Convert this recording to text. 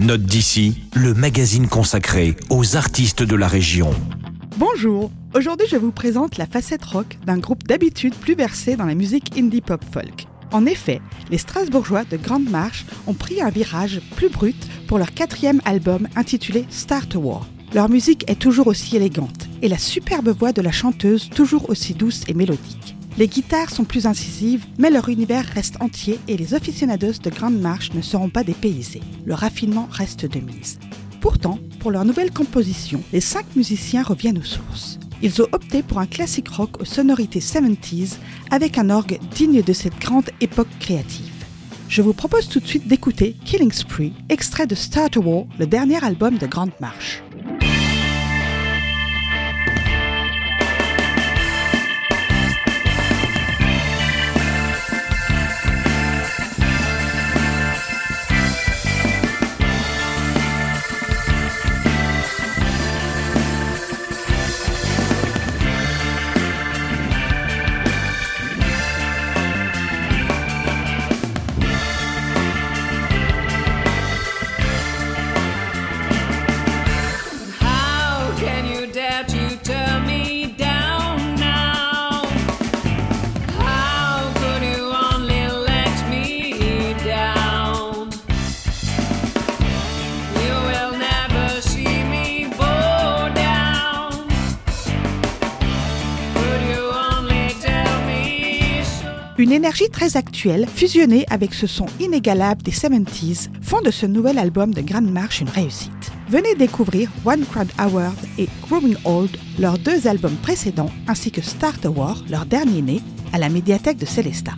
Note d'ici, le magazine consacré aux artistes de la région. Bonjour, aujourd'hui je vous présente la facette rock d'un groupe d'habitude plus versé dans la musique indie pop folk. En effet, les Strasbourgeois de Grande Marche ont pris un virage plus brut pour leur quatrième album intitulé Start a War. Leur musique est toujours aussi élégante et la superbe voix de la chanteuse toujours aussi douce et mélodique. Les guitares sont plus incisives, mais leur univers reste entier et les aficionados de Grande Marche ne seront pas dépaysés. Le raffinement reste de mise. Pourtant, pour leur nouvelle composition, les cinq musiciens reviennent aux sources. Ils ont opté pour un classique rock aux sonorités 70s avec un orgue digne de cette grande époque créative. Je vous propose tout de suite d'écouter Killing Spree, extrait de Start a War, le dernier album de Grande Marche. Une énergie très actuelle, fusionnée avec ce son inégalable des 70s, font de ce nouvel album de Grande Marche une réussite. Venez découvrir One Crowd Award et Growing Old, leurs deux albums précédents, ainsi que Start a War, leur dernier né, à la médiathèque de Célestat.